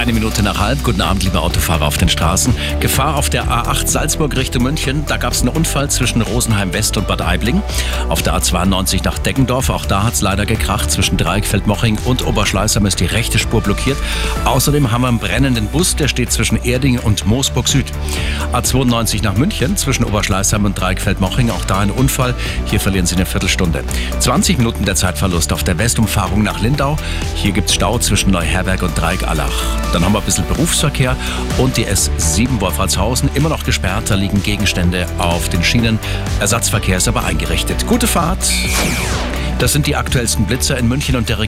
Eine Minute nach halb. Guten Abend, liebe Autofahrer auf den Straßen. Gefahr auf der A8 Salzburg Richtung München. Da gab es einen Unfall zwischen Rosenheim West und Bad Aibling. Auf der A92 nach Deggendorf. Auch da hat es leider gekracht. Zwischen Dreieckfeld-Moching und Oberschleißheim ist die rechte Spur blockiert. Außerdem haben wir einen brennenden Bus. Der steht zwischen Erding und Moosburg Süd. A92 nach München. Zwischen Oberschleißheim und Dreieckfeld-Moching. Auch da ein Unfall. Hier verlieren Sie eine Viertelstunde. 20 Minuten der Zeitverlust auf der Westumfahrung nach Lindau. Hier gibt es Stau zwischen Neuherberg und Dreieck-Allach. Dann haben wir ein bisschen Berufsverkehr und die S7 Wolfratshausen immer noch gesperrt. Da liegen Gegenstände auf den Schienen. Ersatzverkehr ist aber eingerichtet. Gute Fahrt. Das sind die aktuellsten Blitzer in München und der Region.